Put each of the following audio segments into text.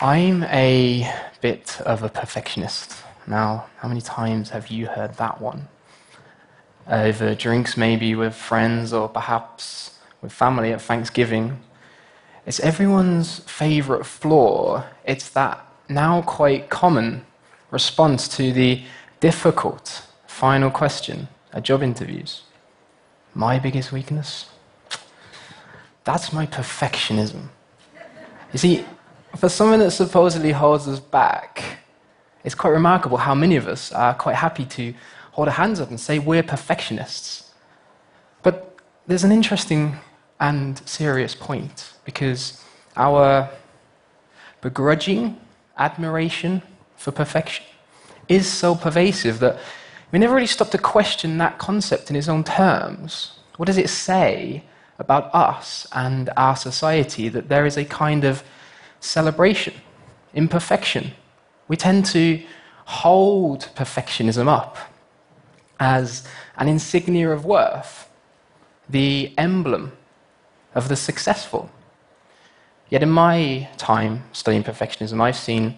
I'm a bit of a perfectionist. Now, how many times have you heard that one? Over drinks, maybe with friends, or perhaps with family at Thanksgiving. It's everyone's favourite flaw. It's that now quite common response to the difficult final question at job interviews. My biggest weakness? That's my perfectionism. You see, for someone that supposedly holds us back, it's quite remarkable how many of us are quite happy to hold our hands up and say we're perfectionists. But there's an interesting and serious point because our begrudging admiration for perfection is so pervasive that we never really stop to question that concept in its own terms. What does it say about us and our society that there is a kind of celebration, imperfection? We tend to hold perfectionism up as an insignia of worth, the emblem of the successful. Yet in my time studying perfectionism, I've seen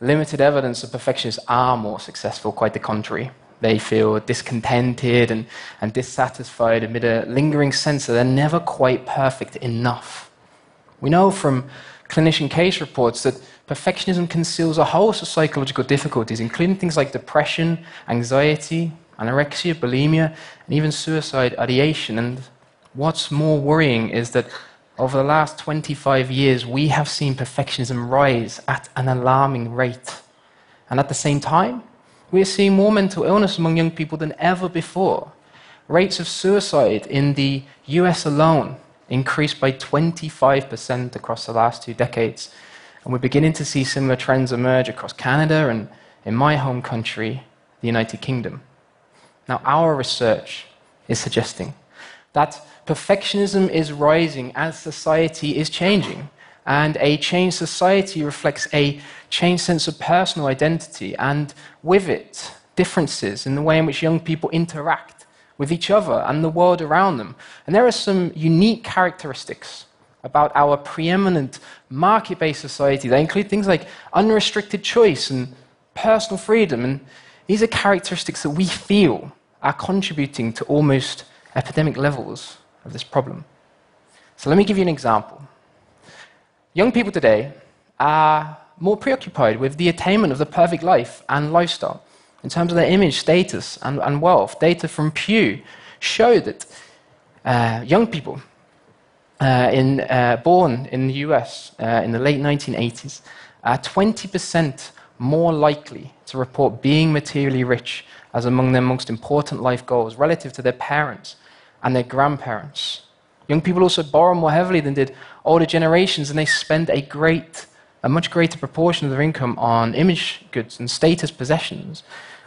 limited evidence that perfectionists are more successful, quite the contrary. They feel discontented and, and dissatisfied amid a lingering sense that they're never quite perfect enough. We know from clinician case reports that perfectionism conceals a host of psychological difficulties, including things like depression, anxiety, anorexia, bulimia, and even suicide ideation. And what's more worrying is that over the last 25 years, we have seen perfectionism rise at an alarming rate. And at the same time, we are seeing more mental illness among young people than ever before. Rates of suicide in the US alone increased by 25% across the last two decades. And we're beginning to see similar trends emerge across Canada and in my home country, the United Kingdom. Now, our research is suggesting that perfectionism is rising as society is changing. And a changed society reflects a changed sense of personal identity, and with it, differences in the way in which young people interact with each other and the world around them. And there are some unique characteristics about our preeminent market based society that include things like unrestricted choice and personal freedom. And these are characteristics that we feel are contributing to almost epidemic levels of this problem. So let me give you an example. Young people today are more preoccupied with the attainment of the perfect life and lifestyle in terms of their image, status, and, and wealth. Data from Pew show that uh, young people uh, in, uh, born in the US uh, in the late 1980s are 20% more likely to report being materially rich as among their most important life goals relative to their parents and their grandparents. Young people also borrow more heavily than did older generations, and they spend a great, a much greater proportion of their income on image goods and status possessions.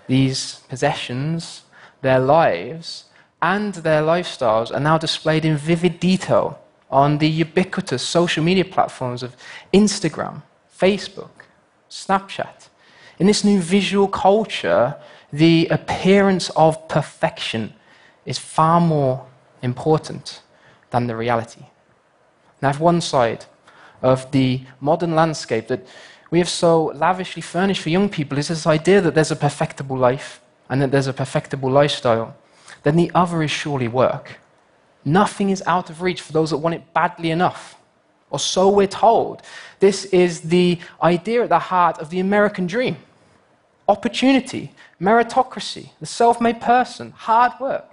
These possessions, their lives, and their lifestyles are now displayed in vivid detail on the ubiquitous social media platforms of Instagram, Facebook, Snapchat. In this new visual culture, the appearance of perfection is far more important than the reality. Now, if one side of the modern landscape that we have so lavishly furnished for young people is this idea that there's a perfectible life and that there's a perfectible lifestyle, then the other is surely work. Nothing is out of reach for those that want it badly enough, or so we're told. This is the idea at the heart of the American dream opportunity, meritocracy, the self made person, hard work.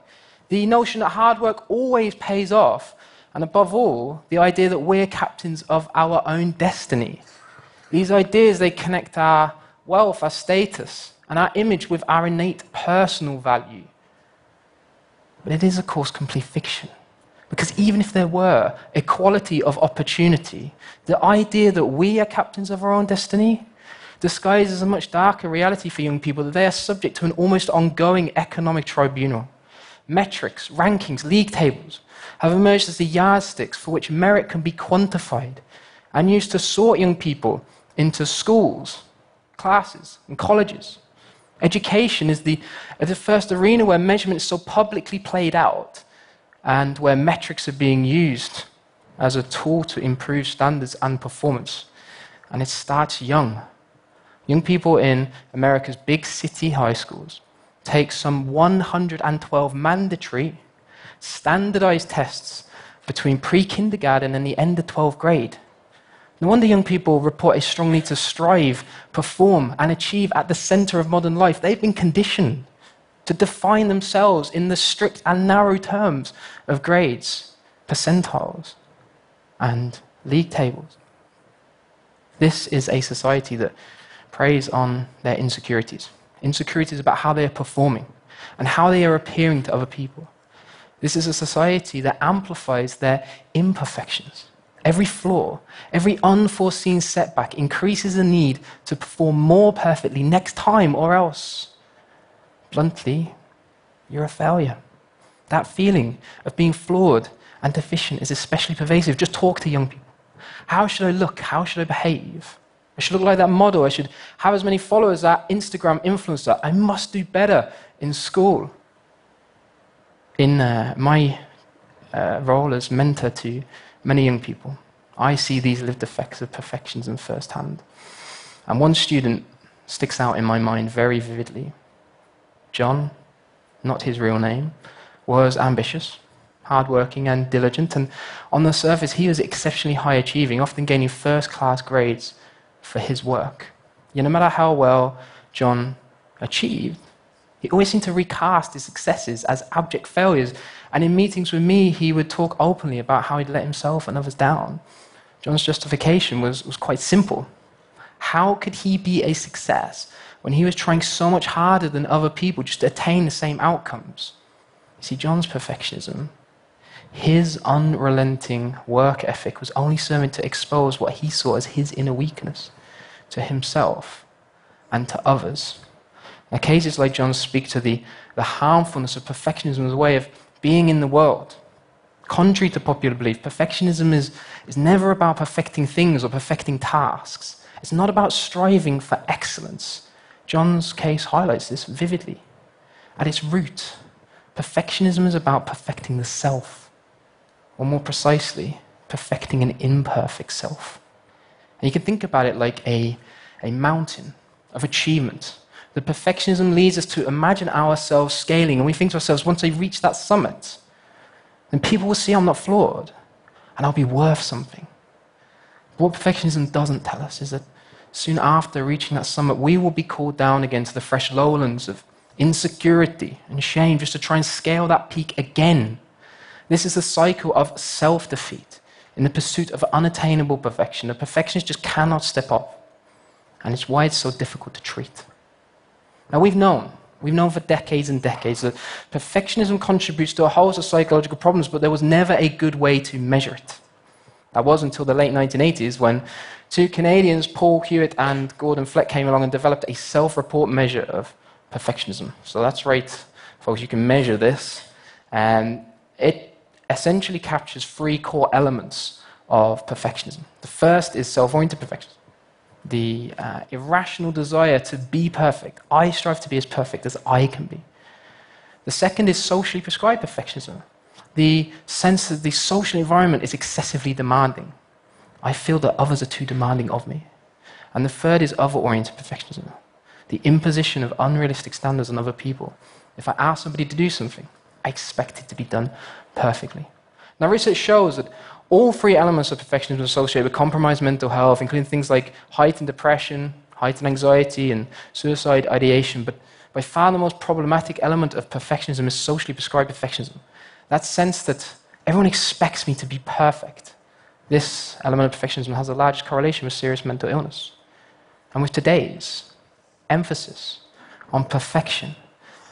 The notion that hard work always pays off, and above all, the idea that we're captains of our own destiny. These ideas, they connect our wealth, our status, and our image with our innate personal value. But it is, of course, complete fiction. Because even if there were equality of opportunity, the idea that we are captains of our own destiny disguises a much darker reality for young people that they are subject to an almost ongoing economic tribunal. Metrics, rankings, league tables have emerged as the yardsticks for which merit can be quantified and used to sort young people into schools, classes, and colleges. Education is the, the first arena where measurement is so publicly played out and where metrics are being used as a tool to improve standards and performance. And it starts young. Young people in America's big city high schools take some 112 mandatory standardized tests between pre kindergarten and the end of 12th grade. No wonder young people report a strong need to strive, perform, and achieve at the center of modern life. They've been conditioned to define themselves in the strict and narrow terms of grades, percentiles, and league tables. This is a society that preys on their insecurities insecurities about how they are performing and how they are appearing to other people. This is a society that amplifies their imperfections. Every flaw, every unforeseen setback increases the need to perform more perfectly next time, or else, bluntly, you're a failure. That feeling of being flawed and deficient is especially pervasive. Just talk to young people. How should I look? How should I behave? I should look like that model. I should have as many followers as that Instagram influencer. I must do better in school. In uh, my uh, role as mentor to many young people, I see these lived effects of perfectionism firsthand. And one student sticks out in my mind very vividly. John, not his real name, was ambitious, hardworking, and diligent. And on the surface, he was exceptionally high achieving, often gaining first class grades for his work. Yet, no matter how well John achieved, he always seemed to recast his successes as abject failures. And in meetings with me, he would talk openly about how he'd let himself and others down. John's justification was, was quite simple. How could he be a success when he was trying so much harder than other people just to attain the same outcomes? You see, John's perfectionism, his unrelenting work ethic was only serving to expose what he saw as his inner weakness to himself and to others. Now, cases like John speak to the, the harmfulness of perfectionism as a way of being in the world. Contrary to popular belief, perfectionism is, is never about perfecting things or perfecting tasks. It's not about striving for excellence. John's case highlights this vividly. At its root, perfectionism is about perfecting the self, or more precisely, perfecting an imperfect self. And you can think about it like a, a mountain of achievement. The perfectionism leads us to imagine ourselves scaling, and we think to ourselves, once I reach that summit, then people will see I'm not flawed, and I'll be worth something. But what perfectionism doesn't tell us is that soon after reaching that summit, we will be called down again to the fresh lowlands of insecurity and shame just to try and scale that peak again. This is a cycle of self defeat in the pursuit of unattainable perfection. The perfectionist just cannot step up. And it's why it's so difficult to treat. Now, we've known, we've known for decades and decades that perfectionism contributes to a host of psychological problems, but there was never a good way to measure it. That was until the late 1980s when two Canadians, Paul Hewitt and Gordon Flett, came along and developed a self report measure of perfectionism. So that's right, folks, you can measure this. And it essentially captures three core elements of perfectionism. The first is self oriented perfectionism, the uh, irrational desire to be perfect. I strive to be as perfect as I can be. The second is socially prescribed perfectionism, the sense that the social environment is excessively demanding. I feel that others are too demanding of me. And the third is other oriented perfectionism, the imposition of unrealistic standards on other people. If I ask somebody to do something, I expect it to be done perfectly. Now, research shows that all three elements of perfectionism are associated with compromised mental health, including things like heightened depression, heightened anxiety, and suicide ideation. But by far the most problematic element of perfectionism is socially prescribed perfectionism. That sense that everyone expects me to be perfect. This element of perfectionism has the largest correlation with serious mental illness. And with today's emphasis on perfection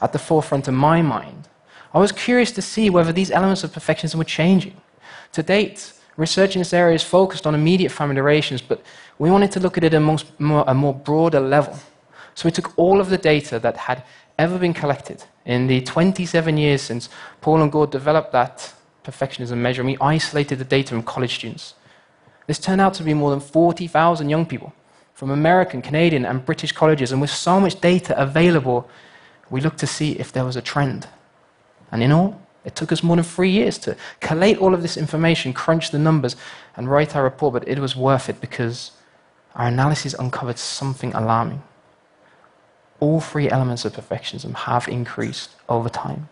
at the forefront of my mind, I was curious to see whether these elements of perfectionism were changing. To date, research in this area is focused on immediate family relations, but we wanted to look at it at a more, a more broader level. So we took all of the data that had ever been collected in the 27 years since Paul and Gord developed that perfectionism measure, and we isolated the data from college students. This turned out to be more than 40,000 young people from American, Canadian, and British colleges, and with so much data available, we looked to see if there was a trend. And in all, it took us more than three years to collate all of this information, crunch the numbers, and write our report, but it was worth it because our analysis uncovered something alarming. All three elements of perfectionism have increased over time.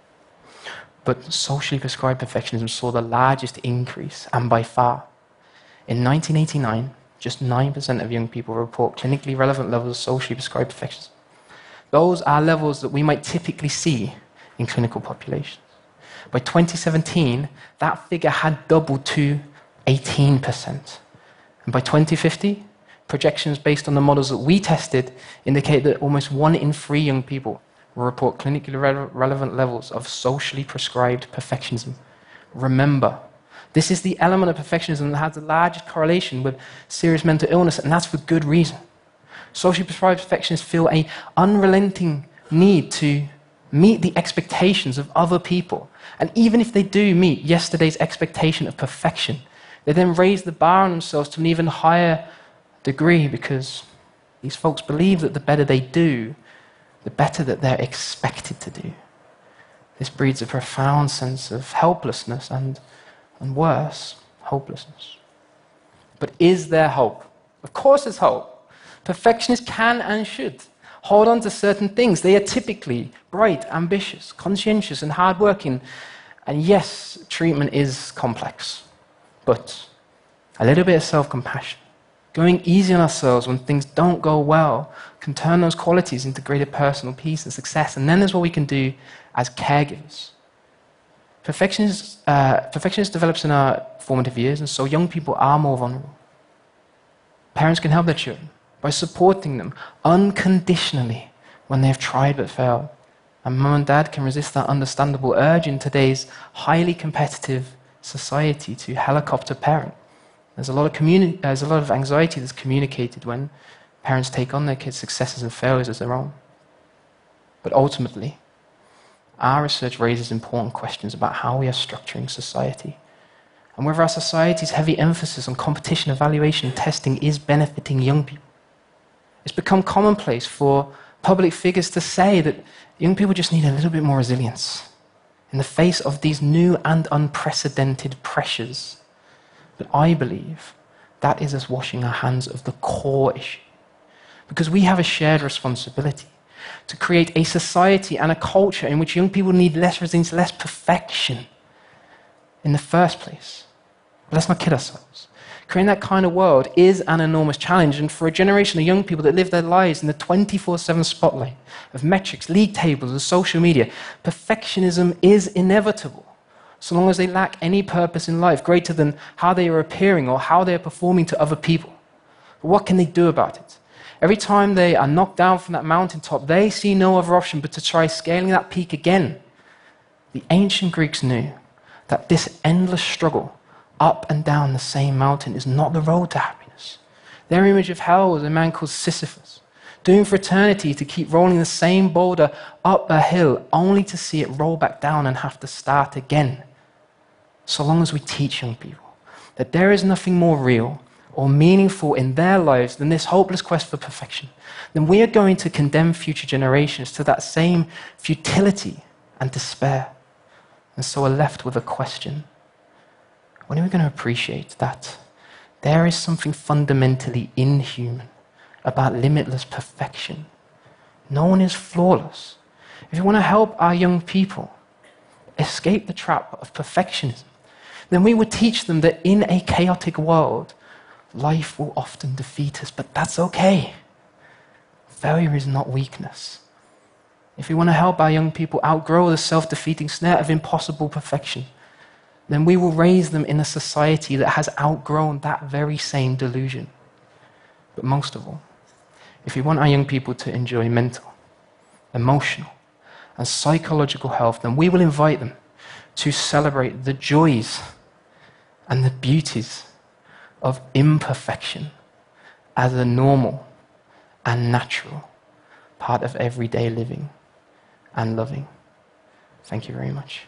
But socially prescribed perfectionism saw the largest increase, and by far. In 1989, just 9% of young people report clinically relevant levels of socially prescribed perfectionism. Those are levels that we might typically see in clinical populations. By 2017, that figure had doubled to 18%. And by 2050, projections based on the models that we tested indicate that almost one in three young people will report clinically re- relevant levels of socially prescribed perfectionism. Remember, this is the element of perfectionism that has the largest correlation with serious mental illness, and that's for good reason. Socially prescribed perfectionists feel a unrelenting need to meet the expectations of other people. And even if they do meet yesterday's expectation of perfection, they then raise the bar on themselves to an even higher degree because these folks believe that the better they do, the better that they're expected to do. This breeds a profound sense of helplessness and, and worse, hopelessness. But is there hope? Of course, there's hope. Perfectionists can and should hold on to certain things. They are typically bright, ambitious, conscientious, and hardworking. And yes, treatment is complex, but a little bit of self compassion Going easy on ourselves when things don't go well can turn those qualities into greater personal peace and success. And then there's what we can do as caregivers. Perfectionism, uh, develops in our formative years, and so young people are more vulnerable. Parents can help their children by supporting them unconditionally when they have tried but failed. And mom and dad can resist that understandable urge in today's highly competitive society to helicopter parent. There's a lot of, communi- there's a lot of anxiety that's communicated when parents take on their kids' successes and failures as their own. But ultimately, our research raises important questions about how we are structuring society and whether our society's heavy emphasis on competition, evaluation, and testing is benefiting young people. It's become commonplace for public figures to say that young people just need a little bit more resilience in the face of these new and unprecedented pressures but I believe that is us washing our hands of the core issue. Because we have a shared responsibility to create a society and a culture in which young people need less resilience, less perfection in the first place. But let's not kid ourselves. Creating that kind of world is an enormous challenge, and for a generation of young people that live their lives in the 24 7 spotlight of metrics, league tables, and social media, perfectionism is inevitable so long as they lack any purpose in life greater than how they are appearing or how they are performing to other people. But what can they do about it? Every time they are knocked down from that mountaintop, they see no other option but to try scaling that peak again. The ancient Greeks knew that this endless struggle up and down the same mountain is not the road to happiness. Their image of hell was a man called Sisyphus, doomed for eternity to keep rolling the same boulder up a hill only to see it roll back down and have to start again so long as we teach young people that there is nothing more real or meaningful in their lives than this hopeless quest for perfection, then we are going to condemn future generations to that same futility and despair. And so we're left with a question when are we going to appreciate that there is something fundamentally inhuman about limitless perfection? No one is flawless. If we want to help our young people escape the trap of perfectionism, then we would teach them that in a chaotic world, life will often defeat us, but that's okay. Failure is not weakness. If we want to help our young people outgrow the self defeating snare of impossible perfection, then we will raise them in a society that has outgrown that very same delusion. But most of all, if we want our young people to enjoy mental, emotional, and psychological health, then we will invite them to celebrate the joys and the beauties of imperfection as a normal and natural part of everyday living and loving. Thank you very much.